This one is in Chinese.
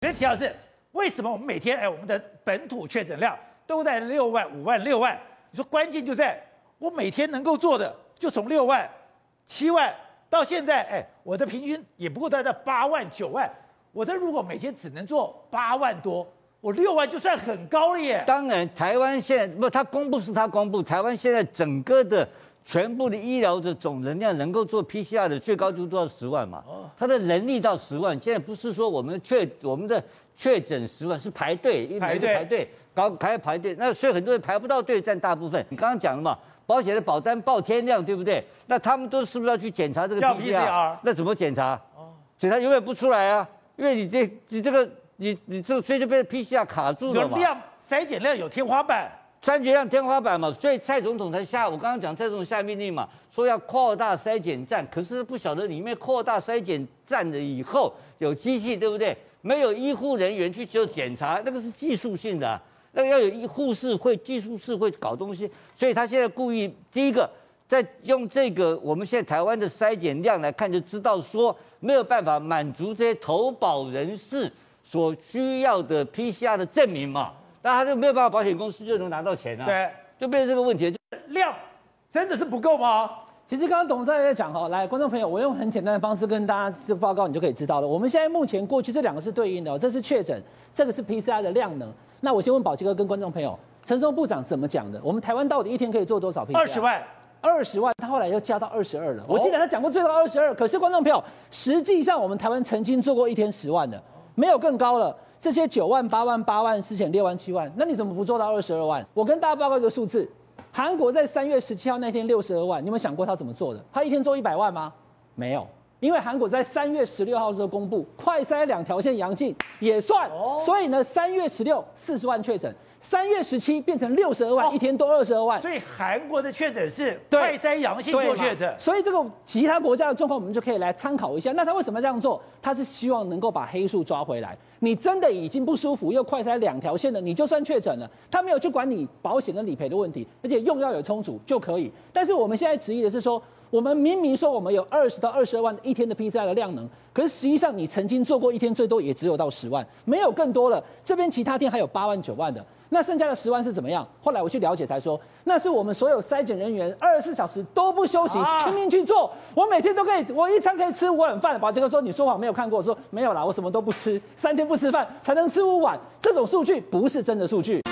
别提到是为什么我们每天哎，我们的本土确诊量都在六万、五万、六万？你说关键就在我每天能够做的，就从六万、七万到现在，哎，我的平均也不过在这八万、九万。我的如果每天只能做八万多，我六万就算很高了耶。当然，台湾现在不，他公布是他公布，台湾现在整个的全部的医疗的总能量能够做 PCR 的最高就做到十万嘛。哦。他的能力到十万，现在不是说我们确我们的确诊十万是排队，因为排队排队搞还排队，那所以很多人排不到队占大部分。你刚刚讲了嘛，保险的保单报天量，对不对？那他们都是不是要去检查这个 PCR？那怎么检查？哦。检查永远不出来啊。因为你这你这个你你这个所以就被 PCR 卡住了嘛。有量筛检量有天花板，筛检量天花板嘛，所以蔡总统才下，我刚刚讲蔡总统下命令嘛，说要扩大筛检站，可是不晓得里面扩大筛检站了以后有机器对不对？没有医护人员去做检查，那个是技术性的，那个要有医护士会技术士会搞东西，所以他现在故意第一个。在用这个我们现在台湾的筛检量来看，就知道说没有办法满足这些投保人士所需要的 PCR 的证明嘛，那他就没有办法，保险公司就能拿到钱啊。对，就变成这个问题，就量真的是不够吗？其实刚刚董事长也在讲哈，来，观众朋友，我用很简单的方式跟大家这报告，你就可以知道了。我们现在目前过去这两个是对应的，这是确诊，这个是 PCR 的量能。那我先问宝杰哥跟观众朋友，陈松部长怎么讲的？我们台湾到底一天可以做多少 PCR？二十万。二十万，他后来又加到二十二了。我记得他讲过最高二十二，可是观众朋友，实际上我们台湾曾经做过一天十万的，没有更高了。这些九万、八万、八万、四千、六万、七万，那你怎么不做到二十二万？我跟大家报告一个数字，韩国在三月十七号那天六十二万，你有没有想过他怎么做的？他一天做一百万吗？没有，因为韩国在三月十六号的时候公布快筛两条线阳性也算，所以呢，三月十六四十万确诊。三月十七变成六十二万，哦，一天多二十二万，所以韩国的确诊是快筛阳性做确诊，所以这个其他国家的状况我们就可以来参考一下。那他为什么这样做？他是希望能够把黑数抓回来。你真的已经不舒服，又快筛两条线了，你就算确诊了，他没有去管你保险跟理赔的问题，而且用药有充足就可以。但是我们现在质疑的是说，我们明明说我们有二十到二十二万一天的 PCR 的量能，可是实际上你曾经做过一天最多也只有到十万，没有更多了。这边其他天还有八万九万的。那剩下的十万是怎么样？后来我去了解才说，那是我们所有筛检人员二十四小时都不休息，拼命去做。我每天都可以，我一餐可以吃五碗饭。宝杰哥说，你说谎没有看过，我说没有啦，我什么都不吃，三天不吃饭才能吃五碗。这种数据不是真的数据。